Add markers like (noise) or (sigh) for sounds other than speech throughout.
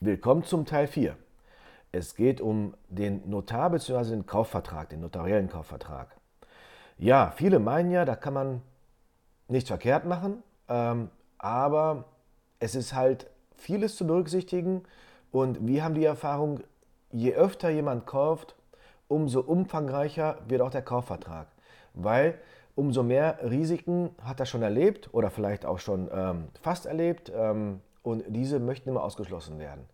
Willkommen zum Teil 4. Es geht um den Notar bzw. den Kaufvertrag, den notariellen Kaufvertrag. Ja, viele meinen ja, da kann man nichts verkehrt machen, ähm, aber es ist halt vieles zu berücksichtigen und wir haben die Erfahrung, je öfter jemand kauft, umso umfangreicher wird auch der Kaufvertrag, weil umso mehr Risiken hat er schon erlebt oder vielleicht auch schon ähm, fast erlebt ähm, und diese möchten immer ausgeschlossen werden.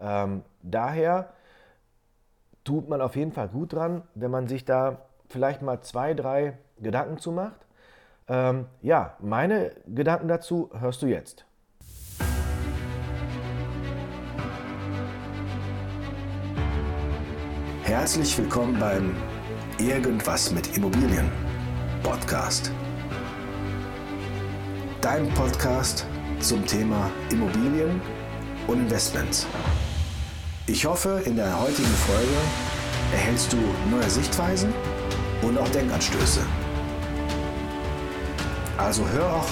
Ähm, daher tut man auf jeden Fall gut dran, wenn man sich da vielleicht mal zwei, drei Gedanken zu macht. Ähm, ja, meine Gedanken dazu hörst du jetzt. Herzlich willkommen beim Irgendwas mit Immobilien Podcast. Dein Podcast zum Thema Immobilien und Investments. Ich hoffe, in der heutigen Folge erhältst du neue Sichtweisen und auch Denkanstöße. Also hör auch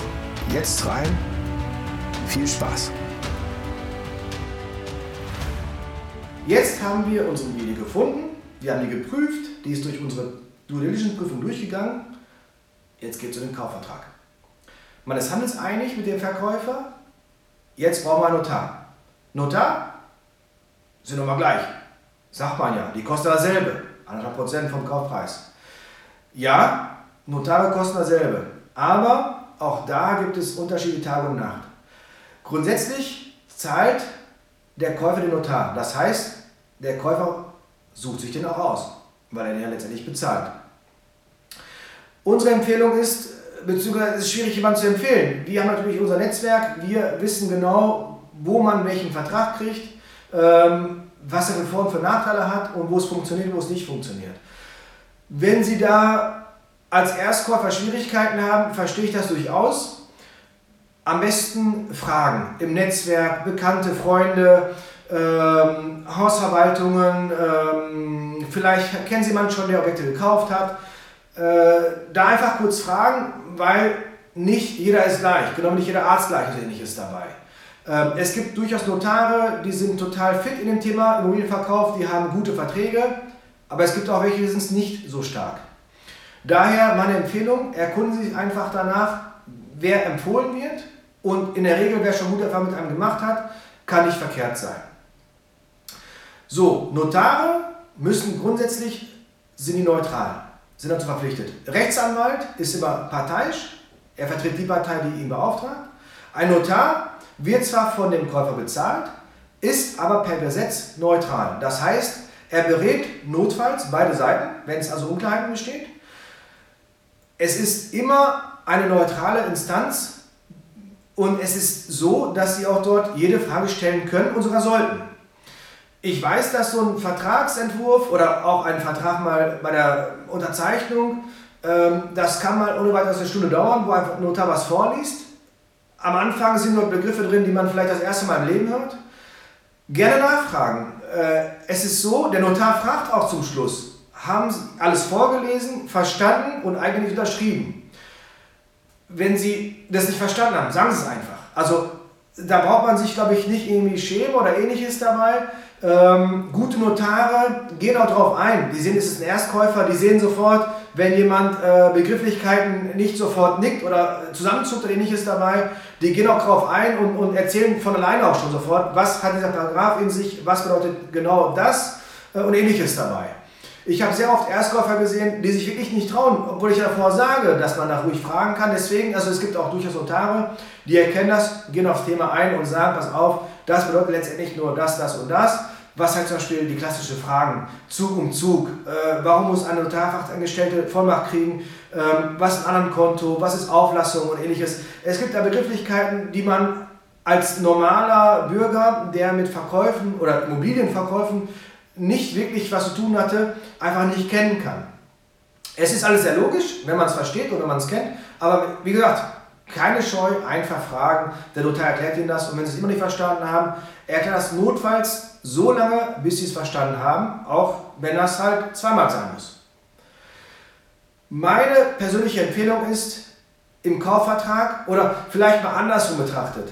jetzt rein. Viel Spaß! Jetzt haben wir unsere Immobilie gefunden, wir haben die geprüft, die ist durch unsere Due Diligence Prüfung durchgegangen. Jetzt geht es um den Kaufvertrag. Man ist handelseinig mit dem Verkäufer, jetzt brauchen wir einen Notar. Notar sind nochmal gleich. Sagt man ja, die kosten dasselbe, 100% vom Kaufpreis. Ja, Notare kosten dasselbe, aber auch da gibt es Unterschiede Tag und Nacht. Grundsätzlich zahlt der Käufer den Notar. Das heißt, der Käufer sucht sich den auch aus, weil er den ja letztendlich bezahlt. Unsere Empfehlung ist, beziehungsweise es ist schwierig, jemanden zu empfehlen. Wir haben natürlich unser Netzwerk, wir wissen genau, wo man welchen Vertrag kriegt, ähm, was er für Vor- und für Nachteile hat und wo es funktioniert wo es nicht funktioniert. Wenn Sie da als Erstkäufer Schwierigkeiten haben, verstehe ich das durchaus. Am besten fragen im Netzwerk, bekannte Freunde, ähm, Hausverwaltungen, ähm, vielleicht kennen Sie jemanden schon, der Objekte gekauft hat. Äh, da einfach kurz fragen, weil nicht jeder ist gleich, genau nicht jeder Arzt gleich ist ähnliches dabei. Ähm, es gibt durchaus Notare, die sind total fit in dem Thema Immobilienverkauf, die haben gute Verträge, aber es gibt auch welche, die sind nicht so stark. Daher meine Empfehlung, erkunden Sie sich einfach danach, wer empfohlen wird und in der Regel, wer schon gute Erfahrungen mit einem gemacht hat, kann nicht verkehrt sein. So, Notare müssen grundsätzlich, sind die neutral, sind dazu verpflichtet. Rechtsanwalt ist immer parteiisch, er vertritt die Partei, die ihn beauftragt. Ein Notar wird zwar von dem Käufer bezahlt, ist aber per Gesetz neutral. Das heißt, er berät notfalls beide Seiten, wenn es also Unklarheiten besteht. Es ist immer eine neutrale Instanz und es ist so, dass Sie auch dort jede Frage stellen können und sogar sollten. Ich weiß, dass so ein Vertragsentwurf oder auch ein Vertrag mal bei der Unterzeichnung, ähm, das kann mal ohne weiteres eine Stunde dauern, wo einfach ein Notar was vorliest. Am Anfang sind dort Begriffe drin, die man vielleicht das erste Mal im Leben hört. Gerne nachfragen. Äh, es ist so, der Notar fragt auch zum Schluss, haben Sie alles vorgelesen, verstanden und eigentlich unterschrieben? Wenn Sie das nicht verstanden haben, sagen Sie es einfach. Also da braucht man sich, glaube ich, nicht irgendwie schämen oder ähnliches dabei. Ähm, gute Notare gehen auch darauf ein. Die sehen, es ist ein Erstkäufer, die sehen sofort, wenn jemand äh, Begrifflichkeiten nicht sofort nickt oder zusammenzuckt oder ähnliches dabei, die gehen auch darauf ein und, und erzählen von alleine auch schon sofort, was hat dieser Paragraph in sich, was bedeutet genau das äh, und ähnliches dabei. Ich habe sehr oft Erstkäufer gesehen, die sich wirklich nicht trauen, obwohl ich davor sage, dass man da ruhig fragen kann. Deswegen, also es gibt auch durchaus Notare, die erkennen das, gehen aufs Thema ein und sagen, pass auf, das bedeutet letztendlich nur das, das und das. Was halt zum Beispiel die klassischen Fragen, Zug um Zug, äh, warum muss eine Notarfachangestellte Vollmacht kriegen, ähm, was ist ein anderes Konto, was ist Auflassung und ähnliches. Es gibt da Begrifflichkeiten, die man als normaler Bürger, der mit Verkäufen oder Immobilienverkäufen nicht wirklich was zu tun hatte, einfach nicht kennen kann. Es ist alles sehr logisch, wenn man es versteht oder man es kennt, aber wie gesagt, keine Scheu, einfach fragen. Der Notar erklärt Ihnen das und wenn Sie es immer nicht verstanden haben, erklärt das notfalls so lange, bis Sie es verstanden haben, auch wenn das halt zweimal sein muss. Meine persönliche Empfehlung ist, im Kaufvertrag oder vielleicht mal andersrum betrachtet,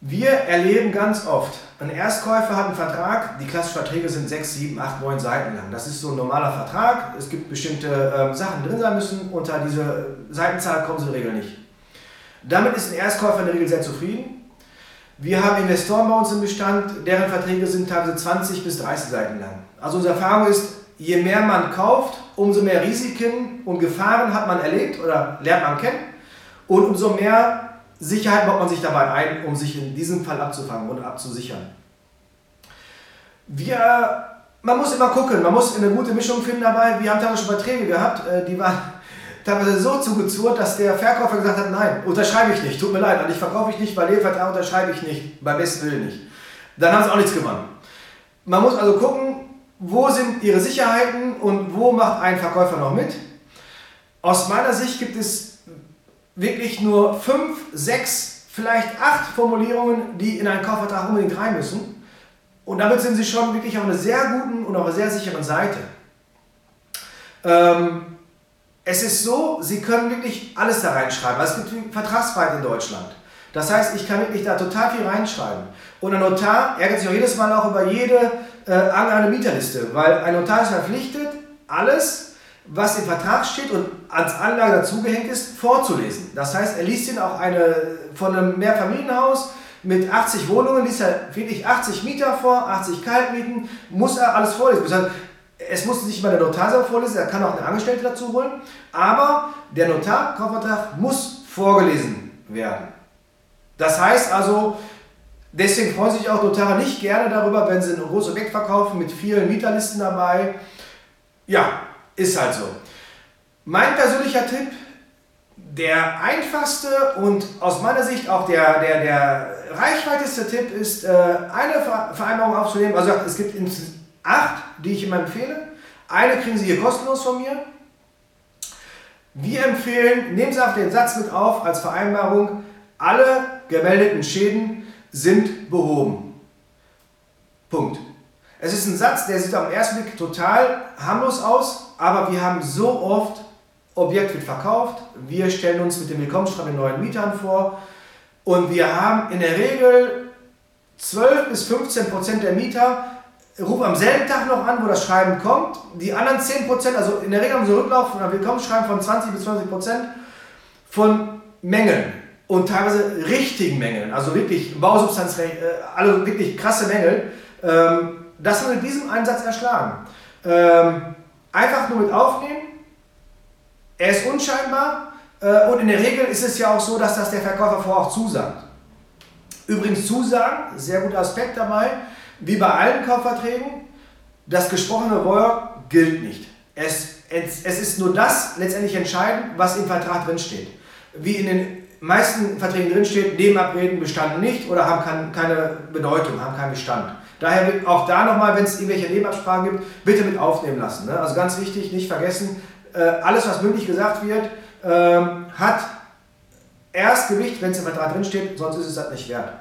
Wir erleben ganz oft, ein Erstkäufer hat einen Vertrag, die klassischen Verträge sind 6, 7, 8, 9 Seiten lang. Das ist so ein normaler Vertrag. Es gibt bestimmte ähm, Sachen drin sein müssen. Unter diese Seitenzahl kommen sie in der Regel nicht. Damit ist ein Erstkäufer in der Regel sehr zufrieden. Wir haben Investoren bei uns im Bestand, deren Verträge sind teilweise 20 bis 30 Seiten lang. Also unsere Erfahrung ist, je mehr man kauft, umso mehr Risiken und Gefahren hat man erlebt oder lernt man kennen und umso mehr Sicherheit baut man sich dabei ein, um sich in diesem Fall abzufangen und abzusichern. Wir, man muss immer gucken, man muss eine gute Mischung finden dabei. Wir haben teilweise schon Verträge gehabt, äh, die waren (laughs) teilweise so zugezurrt, dass der Verkäufer gesagt hat, nein, unterschreibe ich nicht, tut mir leid, an dich verkaufe ich nicht, weil den Vertrag unterschreibe ich nicht, beim besten Willen nicht. Dann haben sie auch nichts gewonnen. Man muss also gucken, wo sind ihre Sicherheiten und wo macht ein Verkäufer noch mit. Aus meiner Sicht gibt es wirklich nur fünf, sechs, vielleicht acht Formulierungen, die in einen Kaufvertrag unbedingt rein müssen. Und damit sind Sie schon wirklich auf einer sehr guten und auf einer sehr sicheren Seite. Ähm, es ist so, Sie können wirklich alles da reinschreiben. Es gibt Vertragsfreiheit in Deutschland. Das heißt, ich kann wirklich da total viel reinschreiben. Und ein Notar ärgert sich auch jedes Mal auch über jede äh, angehende Mieterliste, weil ein Notar ist verpflichtet, alles was im Vertrag steht und als Anlage dazugehängt ist, vorzulesen. Das heißt, er liest ihn auch eine, von einem Mehrfamilienhaus mit 80 Wohnungen, liest er wirklich 80 Mieter vor, 80 Kaltmieten, muss er alles vorlesen. Es muss nicht mal der Notar selber vorlesen, er kann auch eine Angestellte dazu holen, aber der Notar, Kaufvertrag, muss vorgelesen werden. Das heißt also, deswegen freuen sich auch Notare nicht gerne darüber, wenn sie ein großes Objekt verkaufen mit vielen Mieterlisten dabei. Ja, ist halt so. Mein persönlicher Tipp, der einfachste und aus meiner Sicht auch der, der, der reichweiteste Tipp ist, äh, eine Vereinbarung aufzunehmen. Also es gibt acht, die ich immer empfehle. Eine kriegen Sie hier kostenlos von mir. Wir empfehlen, nehmen Sie auf den Satz mit auf als Vereinbarung, alle gemeldeten Schäden sind behoben. Punkt. Es ist ein Satz, der sieht am ersten Blick total harmlos aus, aber wir haben so oft, Objekt wird verkauft, wir stellen uns mit dem Willkommensschreiben neuen Mietern vor und wir haben in der Regel 12 bis 15 Prozent der Mieter rufen am selben Tag noch an, wo das Schreiben kommt. Die anderen 10 Prozent, also in der Regel haben sie Rücklauf von einem Willkommensschreiben von 20 bis 20 Prozent von Mängeln und teilweise richtigen Mängeln, also wirklich Bausubstanz, alle wirklich krasse Mängel. Ähm, das wir mit diesem Einsatz erschlagen. Ähm, einfach nur mit aufnehmen. Er ist unscheinbar äh, und in der Regel ist es ja auch so, dass das der Verkäufer vorher auch zusagt. Übrigens zusagen, sehr guter Aspekt dabei, wie bei allen Kaufverträgen, das gesprochene Wort gilt nicht. Es, es, es ist nur das letztendlich entscheidend, was im Vertrag drinsteht. Wie in den meisten Verträgen drinsteht, Nebenabreden bestanden nicht oder haben kein, keine Bedeutung, haben keinen Bestand. Daher auch da nochmal, wenn es irgendwelche Nebenabsprachen gibt, bitte mit aufnehmen lassen. Ne? Also ganz wichtig, nicht vergessen, äh, alles was mündlich gesagt wird, ähm, hat erst Gewicht, wenn es im Vertrag drinsteht, sonst ist es das nicht wert.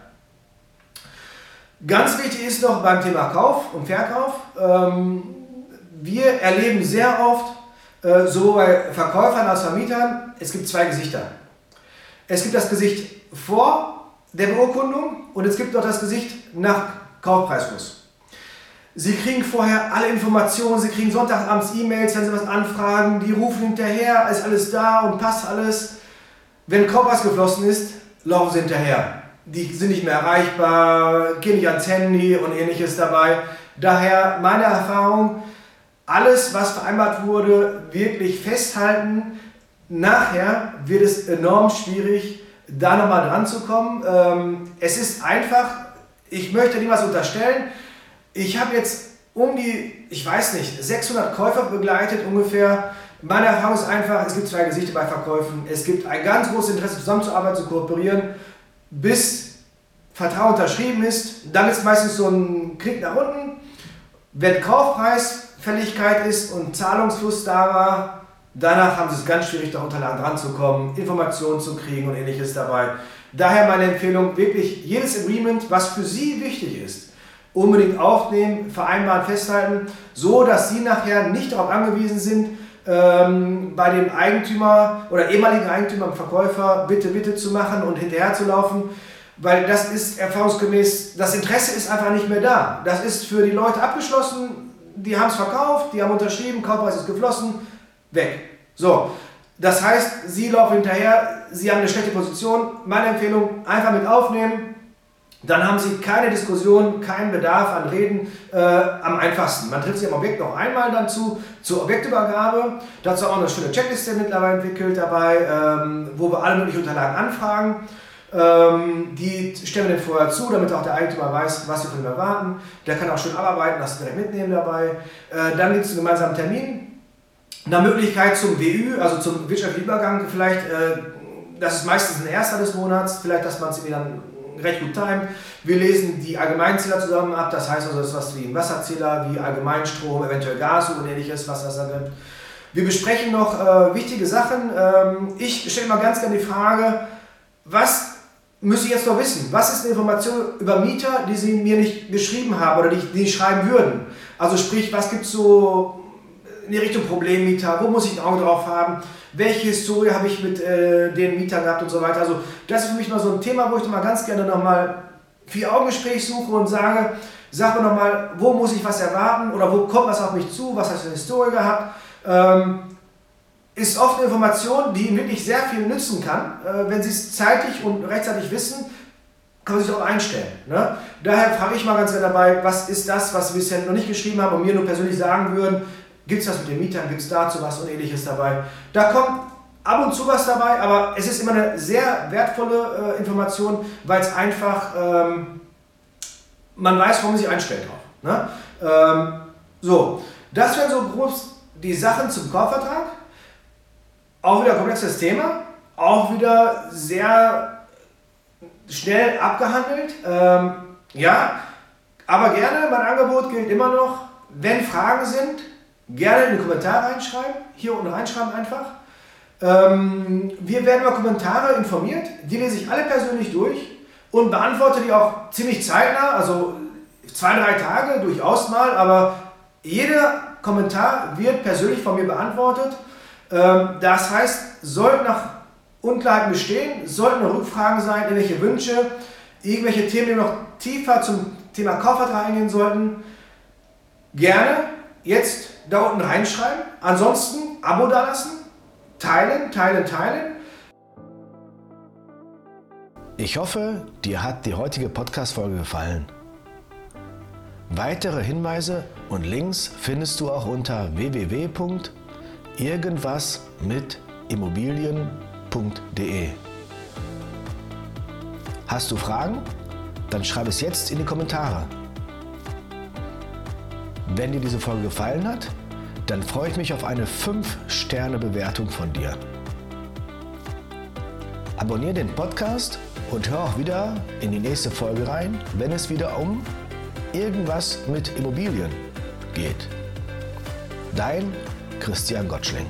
Ganz wichtig ist noch beim Thema Kauf und Verkauf, ähm, wir erleben sehr oft, äh, so bei Verkäufern als Vermietern, es gibt zwei Gesichter. Es gibt das Gesicht vor der Beurkundung und es gibt noch das Gesicht nach Kaufpreisfluss. Sie kriegen vorher alle Informationen, Sie kriegen Sonntagabends E-Mails, wenn Sie was anfragen, die rufen hinterher, ist alles da und passt alles. Wenn Kaufpreis geflossen ist, laufen Sie hinterher. Die sind nicht mehr erreichbar, gehen nicht ans Handy und ähnliches dabei. Daher meine Erfahrung, alles, was vereinbart wurde, wirklich festhalten. Nachher wird es enorm schwierig, da nochmal dran zu kommen. Ähm, es ist einfach ich möchte niemals unterstellen, ich habe jetzt um die, ich weiß nicht, 600 Käufer begleitet ungefähr. Meine Erfahrung ist einfach, es gibt zwei Gesichter bei Verkäufen. Es gibt ein ganz großes Interesse, zusammenzuarbeiten, zu kooperieren, bis Vertrauen unterschrieben ist. Dann ist meistens so ein Klick nach unten. Wenn Kaufpreisfälligkeit ist und Zahlungsfluss da war, danach haben sie es ganz schwierig, da Unterlagen dran zu kommen, Informationen zu kriegen und ähnliches dabei. Daher meine Empfehlung, wirklich jedes Agreement, was für Sie wichtig ist, unbedingt aufnehmen, vereinbaren, festhalten, so dass Sie nachher nicht darauf angewiesen sind, ähm, bei dem Eigentümer oder ehemaligen Eigentümer Verkäufer bitte, bitte zu machen und hinterher zu laufen. weil das ist erfahrungsgemäß, das Interesse ist einfach nicht mehr da. Das ist für die Leute abgeschlossen, die haben es verkauft, die haben unterschrieben, Kaufpreis ist geflossen, weg. So, das heißt, Sie laufen hinterher, Sie haben eine schlechte Position. Meine Empfehlung, einfach mit aufnehmen. Dann haben Sie keine Diskussion, keinen Bedarf an Reden äh, am einfachsten. Man tritt sich am Objekt noch einmal dann zu, zur Objektübergabe. Dazu auch eine schöne Checkliste mittlerweile entwickelt dabei, ähm, wo wir alle möglichen Unterlagen anfragen. Ähm, die stellen wir dann vorher zu, damit auch der Eigentümer weiß, was wir von ihm erwarten. Der kann auch schön abarbeiten, das direkt mitnehmen dabei. Äh, dann gibt es einen gemeinsamen Termin. Eine Möglichkeit zum WÜ, also zum wirtschaftlichen Übergang, vielleicht, äh, das ist meistens ein erster des Monats, vielleicht, dass man es irgendwie dann recht gut timet. Wir lesen die Allgemeinzähler zusammen ab, das heißt also, das ist was wie ein Wasserzähler, wie Allgemeinstrom, eventuell Gas und ähnliches, was das da gibt. Wir besprechen noch äh, wichtige Sachen. Ähm, ich stelle immer ganz gerne die Frage, was müsste ich jetzt noch wissen? Was ist eine Information über Mieter, die Sie mir nicht geschrieben haben oder die, die schreiben würden? Also sprich, was gibt es so in die Richtung Problemmieter? Wo muss ich ein Auge drauf haben? Welche Historie habe ich mit äh, den Mietern gehabt und so weiter? Also das ist für mich mal so ein Thema, wo ich mal ganz gerne nochmal vier Augengespräch suche und sage, sag mir nochmal, wo muss ich was erwarten oder wo kommt was auf mich zu? Was hast du eine Historie gehabt? Ähm, ist oft eine Information, die Ihnen wirklich sehr viel nützen kann. Äh, wenn Sie es zeitig und rechtzeitig wissen, kann man sich auch einstellen. Ne? Daher frage ich mal ganz gerne dabei, was ist das, was Sie bisher noch nicht geschrieben haben und mir nur persönlich sagen würden, gibt es was mit den Mietern, gibt es dazu was und ähnliches dabei. Da kommt ab und zu was dabei, aber es ist immer eine sehr wertvolle äh, Information, weil es einfach, ähm, man weiß, warum man sich einstellt drauf. Ne? Ähm, so, das wären so grob die Sachen zum Kaufvertrag. Auch wieder ein komplexes Thema, auch wieder sehr schnell abgehandelt. Ähm, ja, aber gerne, mein Angebot gilt immer noch, wenn Fragen sind, gerne in den Kommentar reinschreiben, hier unten reinschreiben einfach. Ähm, wir werden über Kommentare informiert, die lese ich alle persönlich durch und beantworte die auch ziemlich zeitnah, also zwei, drei Tage durchaus mal, aber jeder Kommentar wird persönlich von mir beantwortet ähm, das heißt, sollten nach Unklarheiten bestehen, sollten noch Rückfragen sein, irgendwelche Wünsche, irgendwelche Themen, die noch tiefer zum Thema Kaufvertrag eingehen sollten, gerne jetzt da unten reinschreiben. Ansonsten Abo dalassen, teilen, teilen, teilen. Ich hoffe, dir hat die heutige Podcast-Folge gefallen. Weitere Hinweise und Links findest du auch unter www irgendwas mit Immobilien.de. Hast du Fragen? Dann schreib es jetzt in die Kommentare. Wenn dir diese Folge gefallen hat, dann freue ich mich auf eine 5-Sterne-Bewertung von dir. Abonniere den Podcast und hör auch wieder in die nächste Folge rein, wenn es wieder um irgendwas mit Immobilien geht. Dein Christian Gottschling.